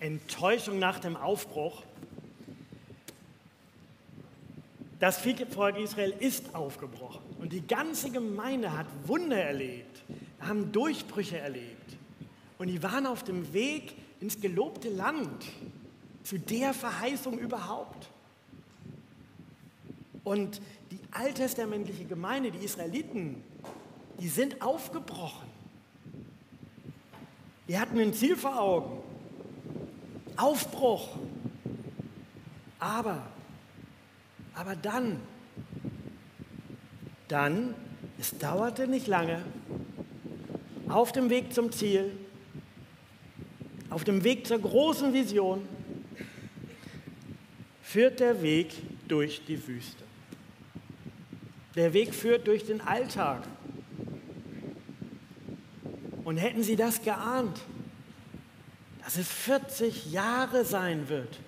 Enttäuschung nach dem Aufbruch. Das Volk Israel ist aufgebrochen und die ganze Gemeinde hat Wunder erlebt, haben Durchbrüche erlebt und die waren auf dem Weg ins gelobte Land, zu der Verheißung überhaupt. Und die alttestamentliche Gemeinde, die Israeliten, die sind aufgebrochen. Die hatten ein Ziel vor Augen. Aufbruch. Aber, aber dann, dann, es dauerte nicht lange, auf dem Weg zum Ziel, auf dem Weg zur großen Vision, führt der Weg durch die Wüste. Der Weg führt durch den Alltag. Und hätten Sie das geahnt, dass es 40 Jahre sein wird,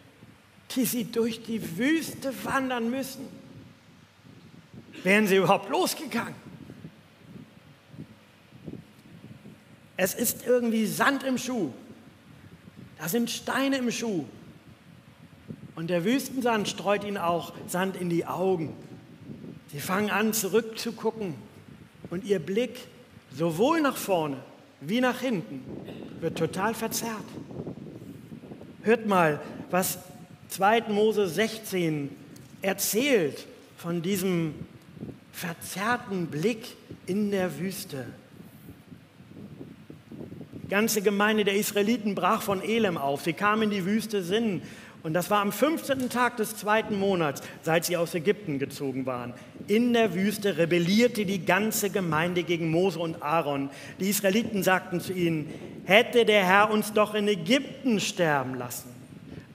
die Sie durch die Wüste wandern müssen, wären Sie überhaupt losgegangen? Es ist irgendwie Sand im Schuh. Da sind Steine im Schuh. Und der Wüstensand streut ihnen auch Sand in die Augen. Sie fangen an zurückzugucken und ihr Blick sowohl nach vorne wie nach hinten wird total verzerrt. Hört mal, was 2. Mose 16 erzählt von diesem verzerrten Blick in der Wüste. Die ganze Gemeinde der Israeliten brach von Elem auf. Sie kamen in die Wüste Sinn und das war am 15. Tag des zweiten Monats, seit sie aus Ägypten gezogen waren. In der Wüste rebellierte die ganze Gemeinde gegen Mose und Aaron. Die Israeliten sagten zu ihnen, hätte der Herr uns doch in Ägypten sterben lassen.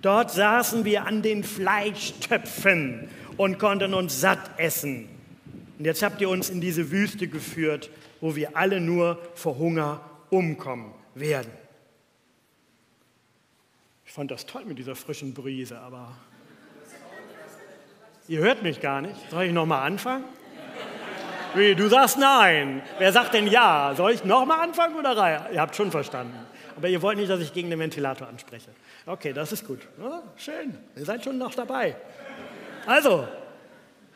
Dort saßen wir an den Fleischtöpfen und konnten uns satt essen. Und jetzt habt ihr uns in diese Wüste geführt, wo wir alle nur vor Hunger umkommen werden fand das toll mit dieser frischen Brise, aber ihr hört mich gar nicht. Soll ich nochmal anfangen? Wie, du sagst nein. Wer sagt denn ja? Soll ich nochmal anfangen oder rein? Ihr habt schon verstanden. Aber ihr wollt nicht, dass ich gegen den Ventilator anspreche. Okay, das ist gut. Ja, schön, ihr seid schon noch dabei. Also,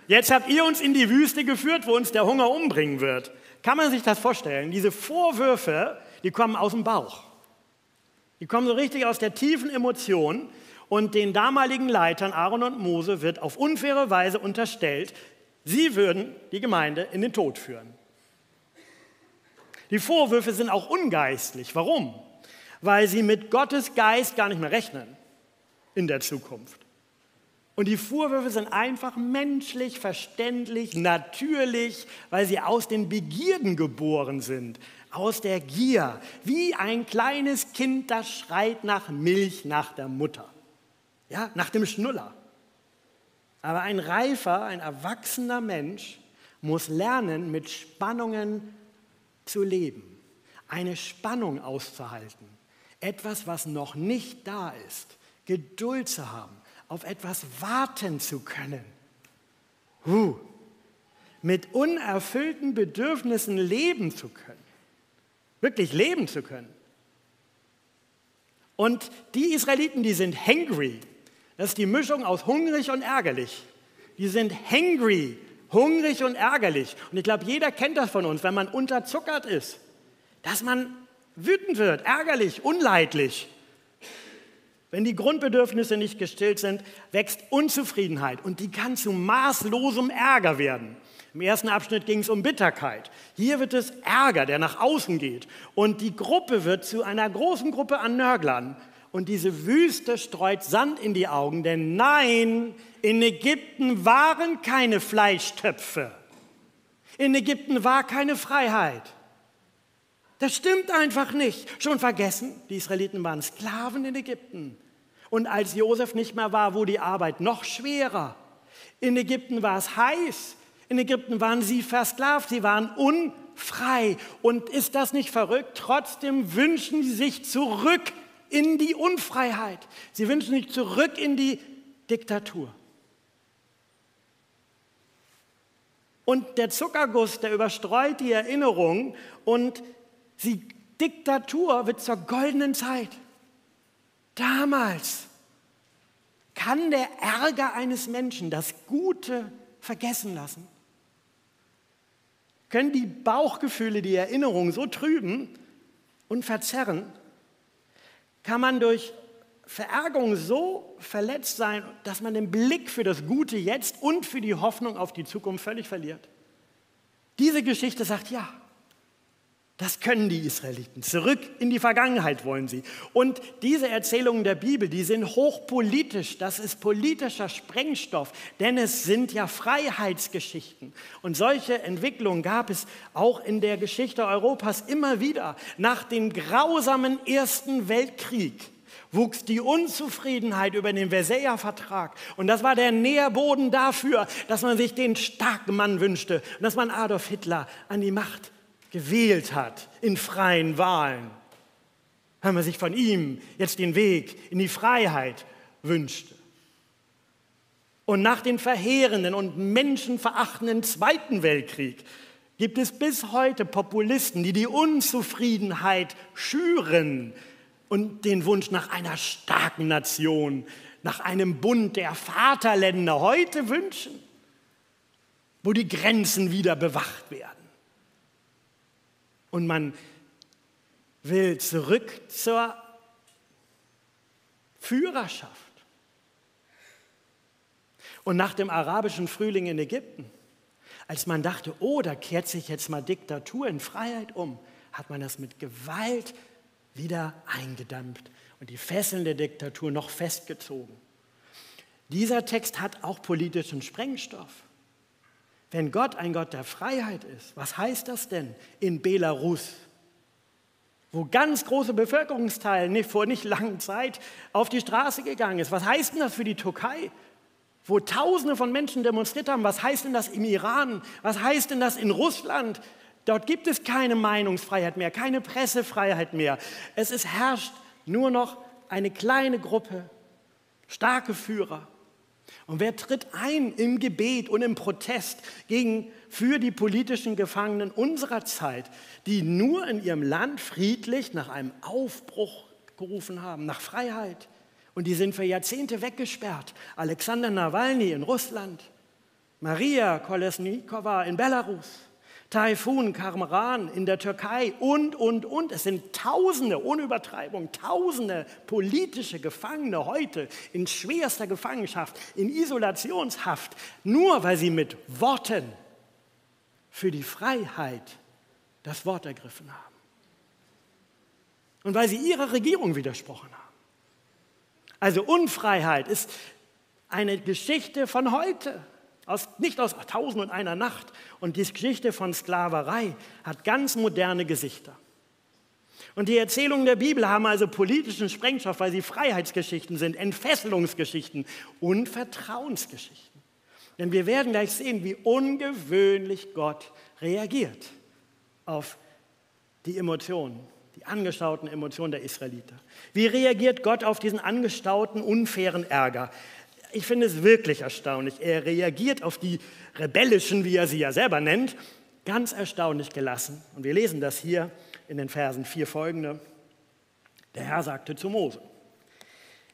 jetzt habt ihr uns in die Wüste geführt, wo uns der Hunger umbringen wird. Kann man sich das vorstellen? Diese Vorwürfe, die kommen aus dem Bauch. Die kommen so richtig aus der tiefen Emotion und den damaligen Leitern Aaron und Mose wird auf unfaire Weise unterstellt, sie würden die Gemeinde in den Tod führen. Die Vorwürfe sind auch ungeistlich. Warum? Weil sie mit Gottes Geist gar nicht mehr rechnen in der Zukunft. Und die Vorwürfe sind einfach menschlich, verständlich, natürlich, weil sie aus den Begierden geboren sind aus der Gier, wie ein kleines Kind, das schreit nach Milch nach der Mutter, ja, nach dem Schnuller. Aber ein reifer, ein erwachsener Mensch muss lernen, mit Spannungen zu leben, eine Spannung auszuhalten, etwas, was noch nicht da ist, Geduld zu haben, auf etwas warten zu können. Huh. Mit unerfüllten Bedürfnissen leben zu können wirklich leben zu können. Und die Israeliten, die sind hangry. Das ist die Mischung aus hungrig und ärgerlich. Die sind hangry, hungrig und ärgerlich. Und ich glaube, jeder kennt das von uns, wenn man unterzuckert ist, dass man wütend wird, ärgerlich, unleidlich. Wenn die Grundbedürfnisse nicht gestillt sind, wächst Unzufriedenheit und die kann zu maßlosem Ärger werden. Im ersten Abschnitt ging es um Bitterkeit. Hier wird es Ärger, der nach außen geht. Und die Gruppe wird zu einer großen Gruppe an Nörglern. Und diese Wüste streut Sand in die Augen, denn nein, in Ägypten waren keine Fleischtöpfe. In Ägypten war keine Freiheit. Das stimmt einfach nicht. Schon vergessen, die Israeliten waren Sklaven in Ägypten. Und als Josef nicht mehr war, wurde die Arbeit noch schwerer. In Ägypten war es heiß. In Ägypten waren sie versklavt, sie waren unfrei. Und ist das nicht verrückt? Trotzdem wünschen sie sich zurück in die Unfreiheit. Sie wünschen sich zurück in die Diktatur. Und der Zuckerguss, der überstreut die Erinnerung und die Diktatur wird zur goldenen Zeit. damals kann der Ärger eines Menschen das Gute vergessen lassen? Können die Bauchgefühle die Erinnerung so trüben und verzerren? Kann man durch Verärgerung so verletzt sein, dass man den Blick für das Gute jetzt und für die Hoffnung auf die Zukunft völlig verliert? Diese Geschichte sagt ja. Das können die Israeliten. Zurück in die Vergangenheit wollen sie. Und diese Erzählungen der Bibel, die sind hochpolitisch. Das ist politischer Sprengstoff, denn es sind ja Freiheitsgeschichten. Und solche Entwicklungen gab es auch in der Geschichte Europas immer wieder. Nach dem grausamen Ersten Weltkrieg wuchs die Unzufriedenheit über den Versailler Vertrag. Und das war der Nährboden dafür, dass man sich den starken Mann wünschte und dass man Adolf Hitler an die Macht gewählt hat in freien Wahlen, wenn man sich von ihm jetzt den Weg in die Freiheit wünschte. Und nach dem verheerenden und menschenverachtenden Zweiten Weltkrieg gibt es bis heute Populisten, die die Unzufriedenheit schüren und den Wunsch nach einer starken Nation, nach einem Bund der Vaterländer heute wünschen, wo die Grenzen wieder bewacht werden. Und man will zurück zur Führerschaft. Und nach dem arabischen Frühling in Ägypten, als man dachte, oh, da kehrt sich jetzt mal Diktatur in Freiheit um, hat man das mit Gewalt wieder eingedampft und die Fesseln der Diktatur noch festgezogen. Dieser Text hat auch politischen Sprengstoff. Wenn Gott ein Gott der Freiheit ist, was heißt das denn in Belarus, wo ganz große Bevölkerungsteile nicht, vor nicht langer Zeit auf die Straße gegangen ist? Was heißt denn das für die Türkei, wo Tausende von Menschen demonstriert haben? Was heißt denn das im Iran? Was heißt denn das in Russland? Dort gibt es keine Meinungsfreiheit mehr, keine Pressefreiheit mehr. Es ist, herrscht nur noch eine kleine Gruppe, starke Führer. Und wer tritt ein im Gebet und im Protest gegen, für die politischen Gefangenen unserer Zeit, die nur in ihrem Land friedlich nach einem Aufbruch gerufen haben, nach Freiheit? Und die sind für Jahrzehnte weggesperrt. Alexander Nawalny in Russland, Maria Kolesnikova in Belarus. Taifun, Karmaran in der Türkei und, und, und. Es sind Tausende, ohne Übertreibung, Tausende politische Gefangene heute in schwerster Gefangenschaft, in Isolationshaft, nur weil sie mit Worten für die Freiheit das Wort ergriffen haben. Und weil sie ihrer Regierung widersprochen haben. Also Unfreiheit ist eine Geschichte von heute. Aus, nicht aus Tausend und einer Nacht. Und die Geschichte von Sklaverei hat ganz moderne Gesichter. Und die Erzählungen der Bibel haben also politischen Sprengstoff, weil sie Freiheitsgeschichten sind, Entfesselungsgeschichten und Vertrauensgeschichten. Denn wir werden gleich sehen, wie ungewöhnlich Gott reagiert auf die Emotionen, die angestauten Emotionen der Israeliter. Wie reagiert Gott auf diesen angestauten, unfairen Ärger? Ich finde es wirklich erstaunlich. Er reagiert auf die rebellischen, wie er sie ja selber nennt, ganz erstaunlich gelassen. Und wir lesen das hier in den Versen vier folgende. Der Herr sagte zu Mose,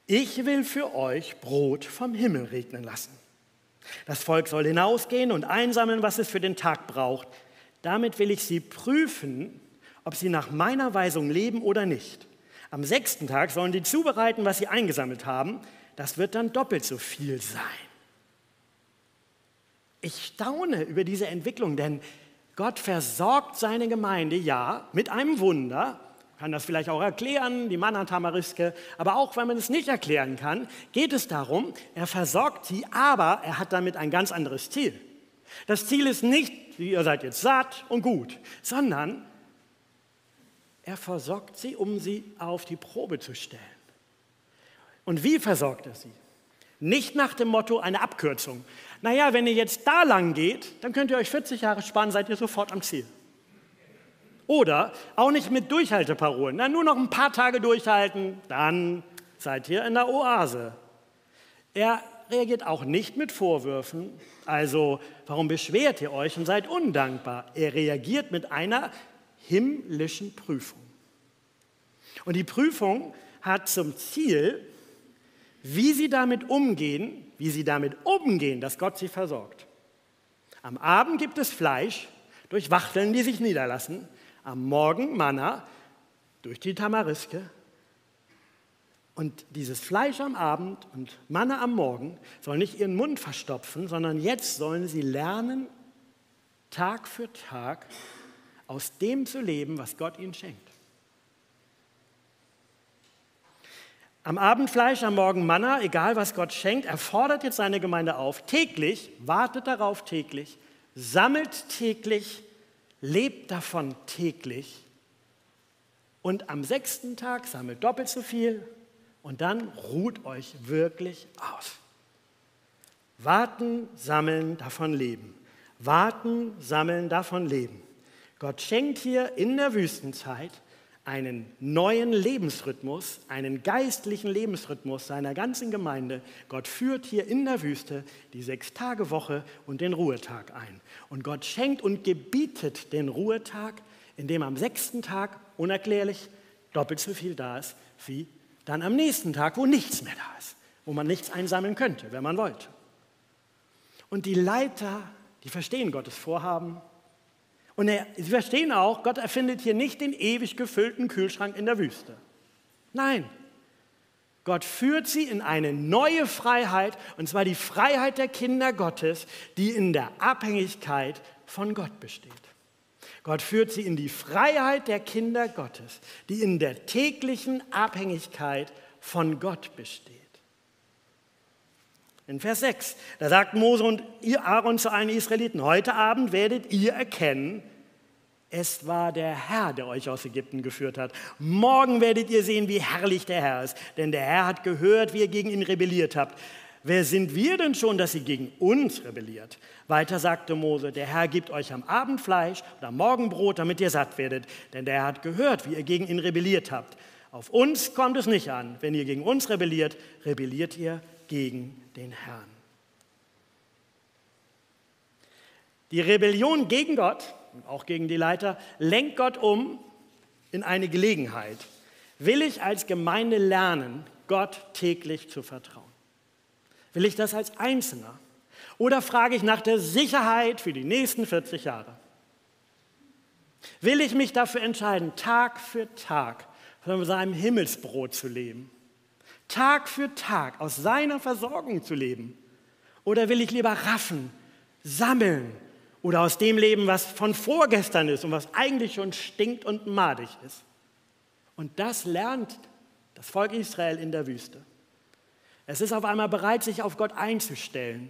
ich will für euch Brot vom Himmel regnen lassen. Das Volk soll hinausgehen und einsammeln, was es für den Tag braucht. Damit will ich sie prüfen, ob sie nach meiner Weisung leben oder nicht. Am sechsten Tag sollen die zubereiten, was sie eingesammelt haben das wird dann doppelt so viel sein. Ich staune über diese Entwicklung, denn Gott versorgt seine Gemeinde ja mit einem Wunder, kann das vielleicht auch erklären, die Manna-Tamariske, aber auch wenn man es nicht erklären kann, geht es darum, er versorgt sie, aber er hat damit ein ganz anderes Ziel. Das Ziel ist nicht, ihr seid jetzt satt und gut, sondern er versorgt sie, um sie auf die Probe zu stellen. Und wie versorgt er sie? Nicht nach dem Motto eine Abkürzung. Naja, wenn ihr jetzt da lang geht, dann könnt ihr euch 40 Jahre sparen, seid ihr sofort am Ziel. Oder auch nicht mit Durchhalteparolen. Na, nur noch ein paar Tage durchhalten, dann seid ihr in der Oase. Er reagiert auch nicht mit Vorwürfen. Also, warum beschwert ihr euch und seid undankbar? Er reagiert mit einer himmlischen Prüfung. Und die Prüfung hat zum Ziel, wie sie damit umgehen, wie sie damit umgehen, dass Gott sie versorgt. Am Abend gibt es Fleisch durch Wachteln, die sich niederlassen. Am Morgen Manna durch die Tamariske. Und dieses Fleisch am Abend und Manna am Morgen soll nicht ihren Mund verstopfen, sondern jetzt sollen sie lernen, Tag für Tag aus dem zu leben, was Gott ihnen schenkt. Am Abend Fleisch, am Morgen Manna, egal was Gott schenkt, er fordert jetzt seine Gemeinde auf, täglich, wartet darauf täglich, sammelt täglich, lebt davon täglich und am sechsten Tag sammelt doppelt so viel und dann ruht euch wirklich aus. Warten, sammeln, davon leben. Warten, sammeln, davon leben. Gott schenkt hier in der Wüstenzeit einen neuen Lebensrhythmus, einen geistlichen Lebensrhythmus seiner ganzen Gemeinde. Gott führt hier in der Wüste die Sechs-Tage-Woche und den Ruhetag ein. Und Gott schenkt und gebietet den Ruhetag, indem am sechsten Tag unerklärlich doppelt so viel da ist wie dann am nächsten Tag, wo nichts mehr da ist, wo man nichts einsammeln könnte, wenn man wollte. Und die Leiter, die verstehen Gottes Vorhaben, und er, Sie verstehen auch, Gott erfindet hier nicht den ewig gefüllten Kühlschrank in der Wüste. Nein, Gott führt sie in eine neue Freiheit, und zwar die Freiheit der Kinder Gottes, die in der Abhängigkeit von Gott besteht. Gott führt sie in die Freiheit der Kinder Gottes, die in der täglichen Abhängigkeit von Gott besteht. In Vers 6, da sagt Mose und ihr Aaron zu allen Israeliten, heute Abend werdet ihr erkennen, es war der Herr, der euch aus Ägypten geführt hat. Morgen werdet ihr sehen, wie herrlich der Herr ist, denn der Herr hat gehört, wie ihr gegen ihn rebelliert habt. Wer sind wir denn schon, dass ihr gegen uns rebelliert? Weiter sagte Mose, der Herr gibt euch am Abend Fleisch am Morgen Brot, damit ihr satt werdet, denn der Herr hat gehört, wie ihr gegen ihn rebelliert habt. Auf uns kommt es nicht an. Wenn ihr gegen uns rebelliert, rebelliert ihr gegen den Herrn. Die Rebellion gegen Gott, auch gegen die Leiter, lenkt Gott um in eine Gelegenheit. Will ich als Gemeinde lernen, Gott täglich zu vertrauen? Will ich das als Einzelner? Oder frage ich nach der Sicherheit für die nächsten 40 Jahre? Will ich mich dafür entscheiden, Tag für Tag von seinem Himmelsbrot zu leben? Tag für Tag aus seiner Versorgung zu leben? Oder will ich lieber raffen, sammeln oder aus dem leben, was von vorgestern ist und was eigentlich schon stinkt und madig ist? Und das lernt das Volk Israel in der Wüste. Es ist auf einmal bereit, sich auf Gott einzustellen,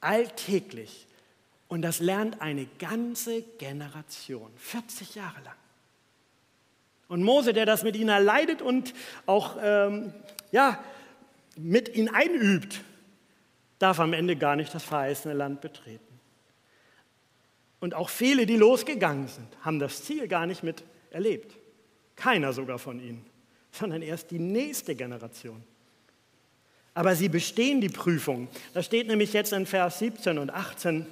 alltäglich. Und das lernt eine ganze Generation, 40 Jahre lang. Und Mose, der das mit ihnen erleidet und auch ähm, ja, mit ihnen einübt, darf am Ende gar nicht das verheißene Land betreten. Und auch viele, die losgegangen sind, haben das Ziel gar nicht mit erlebt. Keiner sogar von ihnen, sondern erst die nächste Generation. Aber sie bestehen die Prüfung. Da steht nämlich jetzt in Vers 17 und 18,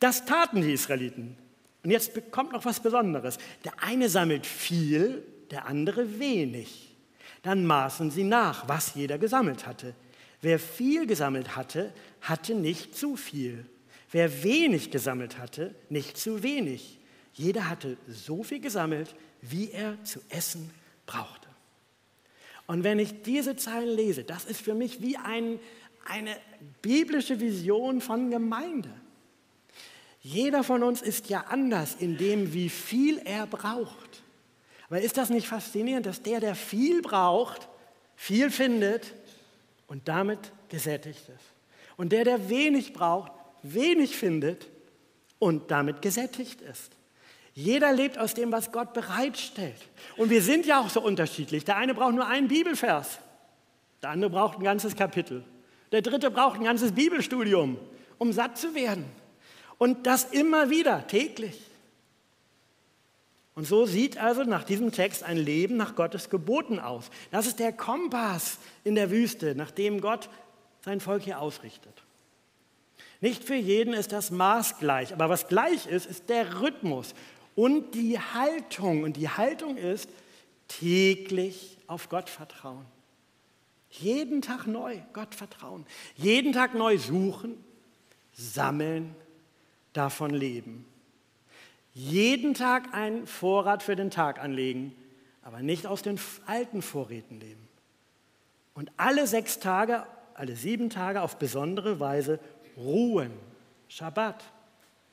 das taten die Israeliten. Und jetzt kommt noch was Besonderes. Der eine sammelt viel, der andere wenig. Dann maßen sie nach, was jeder gesammelt hatte. Wer viel gesammelt hatte, hatte nicht zu viel. Wer wenig gesammelt hatte, nicht zu wenig. Jeder hatte so viel gesammelt, wie er zu essen brauchte. Und wenn ich diese Zeilen lese, das ist für mich wie ein, eine biblische Vision von Gemeinde. Jeder von uns ist ja anders in dem, wie viel er braucht. Aber ist das nicht faszinierend, dass der, der viel braucht, viel findet und damit gesättigt ist? Und der, der wenig braucht, wenig findet und damit gesättigt ist. Jeder lebt aus dem, was Gott bereitstellt. Und wir sind ja auch so unterschiedlich. Der eine braucht nur einen Bibelvers, der andere braucht ein ganzes Kapitel, der dritte braucht ein ganzes Bibelstudium, um satt zu werden. Und das immer wieder, täglich. Und so sieht also nach diesem Text ein Leben nach Gottes Geboten aus. Das ist der Kompass in der Wüste, nach dem Gott sein Volk hier ausrichtet. Nicht für jeden ist das Maß gleich, aber was gleich ist, ist der Rhythmus und die Haltung. Und die Haltung ist, täglich auf Gott vertrauen. Jeden Tag neu Gott vertrauen. Jeden Tag neu suchen, sammeln, davon leben. Jeden Tag einen Vorrat für den Tag anlegen, aber nicht aus den alten Vorräten leben. Und alle sechs Tage, alle sieben Tage auf besondere Weise ruhen. Schabbat,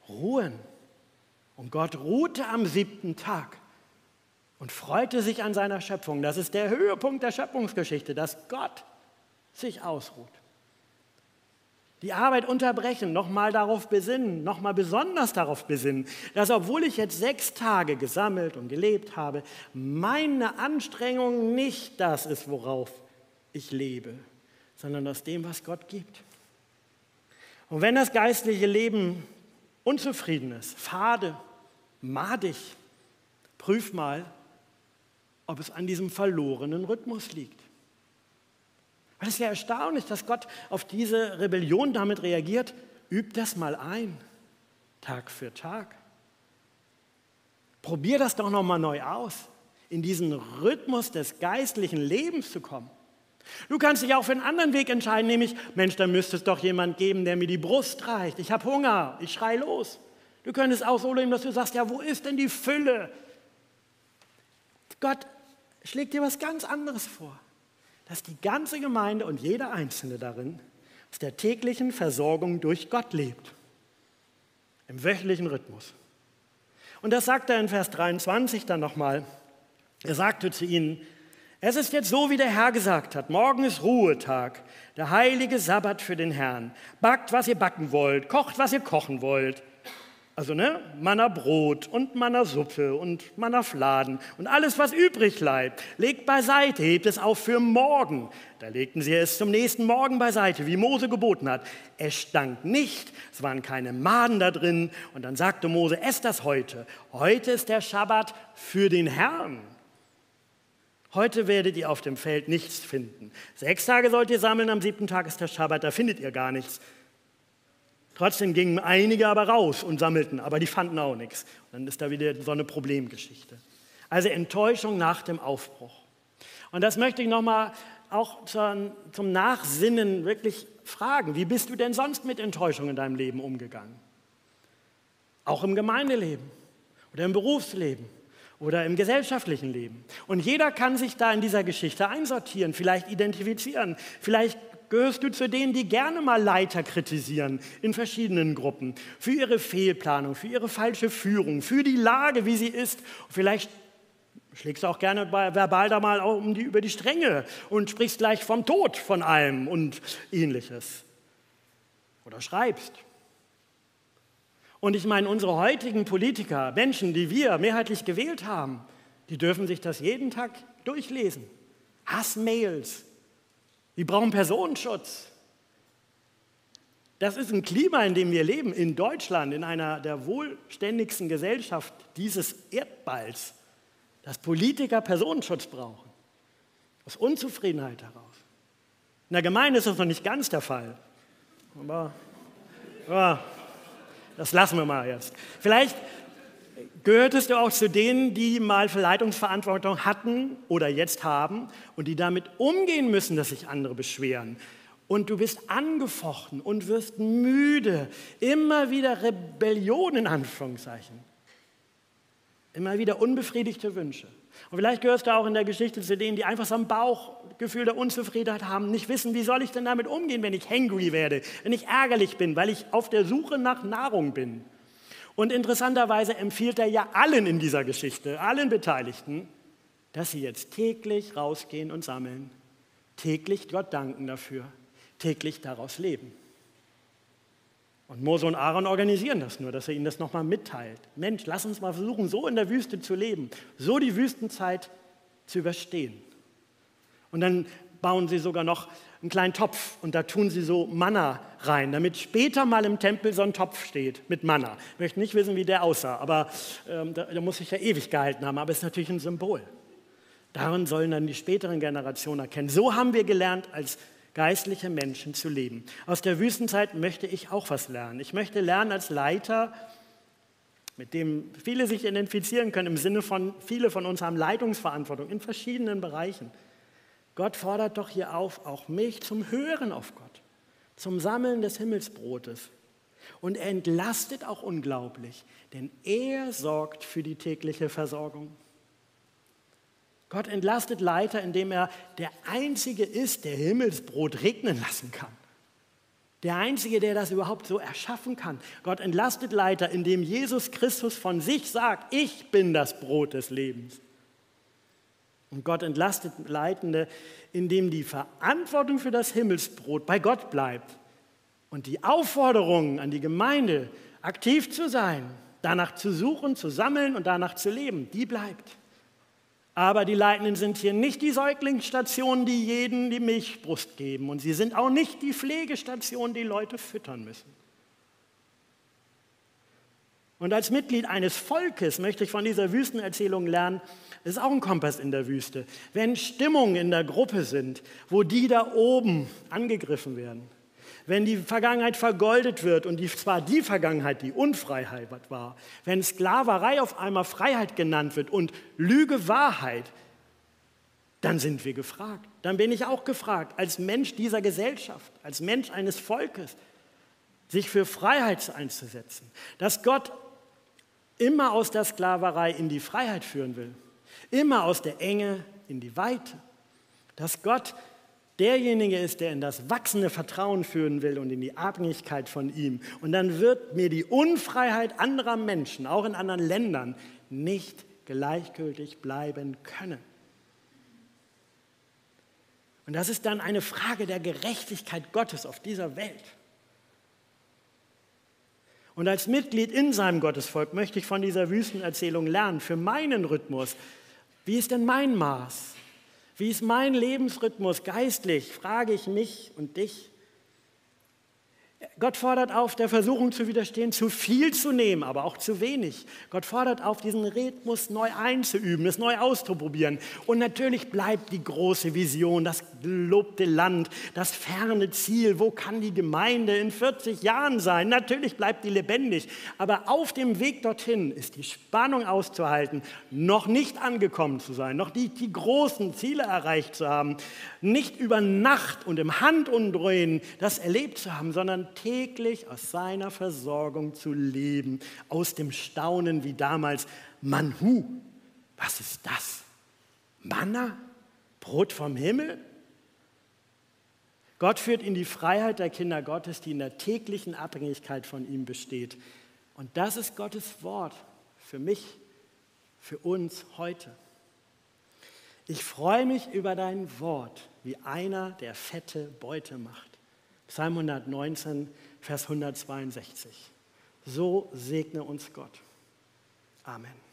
ruhen. Und Gott ruhte am siebten Tag und freute sich an seiner Schöpfung. Das ist der Höhepunkt der Schöpfungsgeschichte, dass Gott sich ausruht. Die Arbeit unterbrechen, nochmal darauf besinnen, nochmal besonders darauf besinnen, dass obwohl ich jetzt sechs Tage gesammelt und gelebt habe, meine Anstrengung nicht das ist, worauf ich lebe, sondern aus dem, was Gott gibt. Und wenn das geistliche Leben unzufrieden ist, fade, madig, prüf mal, ob es an diesem verlorenen Rhythmus liegt. Weil es ist ja erstaunlich, dass Gott auf diese Rebellion damit reagiert. Üb das mal ein, Tag für Tag. Probier das doch nochmal neu aus, in diesen Rhythmus des geistlichen Lebens zu kommen. Du kannst dich auch für einen anderen Weg entscheiden, nämlich, Mensch, da müsste es doch jemand geben, der mir die Brust reicht. Ich habe Hunger, ich schrei los. Du könntest auch so leben, dass du sagst, ja, wo ist denn die Fülle? Gott schlägt dir was ganz anderes vor dass die ganze Gemeinde und jeder Einzelne darin aus der täglichen Versorgung durch Gott lebt. Im wöchentlichen Rhythmus. Und das sagt er in Vers 23 dann nochmal. Er sagte zu ihnen, es ist jetzt so, wie der Herr gesagt hat, morgen ist Ruhetag, der heilige Sabbat für den Herrn. Backt, was ihr backen wollt, kocht, was ihr kochen wollt. Also ne, Manna Brot und Manna Suppe und Manna Fladen und alles, was übrig bleibt, legt beiseite, hebt es auf für morgen. Da legten sie es zum nächsten Morgen beiseite, wie Mose geboten hat. Es stank nicht, es waren keine Maden da drin. Und dann sagte Mose, esst das heute. Heute ist der Schabbat für den Herrn. Heute werdet ihr auf dem Feld nichts finden. Sechs Tage sollt ihr sammeln, am siebten Tag ist der Schabbat, da findet ihr gar nichts. Trotzdem gingen einige aber raus und sammelten, aber die fanden auch nichts. Und dann ist da wieder so eine Problemgeschichte. Also Enttäuschung nach dem Aufbruch. Und das möchte ich nochmal auch zum Nachsinnen wirklich fragen. Wie bist du denn sonst mit Enttäuschung in deinem Leben umgegangen? Auch im Gemeindeleben oder im Berufsleben oder im gesellschaftlichen Leben. Und jeder kann sich da in dieser Geschichte einsortieren, vielleicht identifizieren. Vielleicht Gehörst du zu denen, die gerne mal Leiter kritisieren in verschiedenen Gruppen für ihre Fehlplanung, für ihre falsche Führung, für die Lage, wie sie ist? Vielleicht schlägst du auch gerne verbal da mal um die, über die Stränge und sprichst gleich vom Tod von allem und ähnliches. Oder schreibst. Und ich meine, unsere heutigen Politiker, Menschen, die wir mehrheitlich gewählt haben, die dürfen sich das jeden Tag durchlesen. Hassmails, die brauchen Personenschutz. Das ist ein Klima, in dem wir leben, in Deutschland, in einer der wohlständigsten Gesellschaft dieses Erdballs, dass Politiker Personenschutz brauchen. Aus Unzufriedenheit heraus. In der Gemeinde ist das noch nicht ganz der Fall. Aber ja, das lassen wir mal jetzt. Vielleicht Gehörtest du auch zu denen, die mal Verleitungsverantwortung hatten oder jetzt haben und die damit umgehen müssen, dass sich andere beschweren? Und du bist angefochten und wirst müde. Immer wieder Rebellion in Anführungszeichen. Immer wieder unbefriedigte Wünsche. Und vielleicht gehörst du auch in der Geschichte zu denen, die einfach so ein Bauchgefühl der Unzufriedenheit haben, nicht wissen, wie soll ich denn damit umgehen, wenn ich hangry werde, wenn ich ärgerlich bin, weil ich auf der Suche nach Nahrung bin. Und interessanterweise empfiehlt er ja allen in dieser Geschichte, allen Beteiligten, dass sie jetzt täglich rausgehen und sammeln, täglich Gott danken dafür, täglich daraus leben. Und Mose und Aaron organisieren das nur, dass er ihnen das nochmal mitteilt. Mensch, lass uns mal versuchen, so in der Wüste zu leben, so die Wüstenzeit zu überstehen. Und dann bauen sie sogar noch einen kleinen Topf und da tun sie so Manna rein, damit später mal im Tempel so ein Topf steht mit Manna. Ich möchte nicht wissen, wie der aussah, aber ähm, da, da muss sich ja ewig gehalten haben, aber es ist natürlich ein Symbol. Darin sollen dann die späteren Generationen erkennen. So haben wir gelernt, als geistliche Menschen zu leben. Aus der Wüstenzeit möchte ich auch was lernen. Ich möchte lernen als Leiter, mit dem viele sich identifizieren können, im Sinne von, viele von uns haben Leitungsverantwortung in verschiedenen Bereichen. Gott fordert doch hier auf, auch mich zum Hören auf Gott, zum Sammeln des Himmelsbrotes. Und er entlastet auch unglaublich, denn er sorgt für die tägliche Versorgung. Gott entlastet Leiter, indem er der Einzige ist, der Himmelsbrot regnen lassen kann. Der Einzige, der das überhaupt so erschaffen kann. Gott entlastet Leiter, indem Jesus Christus von sich sagt, ich bin das Brot des Lebens. Und Gott entlastet Leitende, indem die Verantwortung für das Himmelsbrot bei Gott bleibt und die Aufforderung an die Gemeinde, aktiv zu sein, danach zu suchen, zu sammeln und danach zu leben, die bleibt. Aber die Leitenden sind hier nicht die Säuglingsstationen, die jeden die Milchbrust geben. Und sie sind auch nicht die Pflegestationen, die Leute füttern müssen. Und als Mitglied eines Volkes möchte ich von dieser Wüstenerzählung lernen, das ist auch ein Kompass in der Wüste. Wenn Stimmungen in der Gruppe sind, wo die da oben angegriffen werden, wenn die Vergangenheit vergoldet wird und die, zwar die Vergangenheit die Unfreiheit war, wenn Sklaverei auf einmal Freiheit genannt wird und Lüge Wahrheit, dann sind wir gefragt. Dann bin ich auch gefragt, als Mensch dieser Gesellschaft, als Mensch eines Volkes, sich für Freiheit einzusetzen. Dass Gott immer aus der Sklaverei in die Freiheit führen will, immer aus der Enge in die Weite. Dass Gott derjenige ist, der in das wachsende Vertrauen führen will und in die Abhängigkeit von ihm. Und dann wird mir die Unfreiheit anderer Menschen, auch in anderen Ländern, nicht gleichgültig bleiben können. Und das ist dann eine Frage der Gerechtigkeit Gottes auf dieser Welt. Und als Mitglied in seinem Gottesvolk möchte ich von dieser Wüstenerzählung lernen, für meinen Rhythmus. Wie ist denn mein Maß? Wie ist mein Lebensrhythmus geistlich? Frage ich mich und dich. Gott fordert auf, der Versuchung zu widerstehen, zu viel zu nehmen, aber auch zu wenig. Gott fordert auf, diesen Rhythmus neu einzuüben, es neu auszuprobieren. Und natürlich bleibt die große Vision, das gelobte Land, das ferne Ziel. Wo kann die Gemeinde in 40 Jahren sein? Natürlich bleibt die lebendig. Aber auf dem Weg dorthin ist die Spannung auszuhalten, noch nicht angekommen zu sein, noch nicht die großen Ziele erreicht zu haben, nicht über Nacht und im Handumdrehen das erlebt zu haben, täglich aus seiner Versorgung zu leben, aus dem Staunen wie damals, Manhu, was ist das? Manna? Brot vom Himmel? Gott führt in die Freiheit der Kinder Gottes, die in der täglichen Abhängigkeit von ihm besteht. Und das ist Gottes Wort für mich, für uns heute. Ich freue mich über dein Wort, wie einer, der fette Beute macht. Psalm 119, Vers 162. So segne uns Gott. Amen.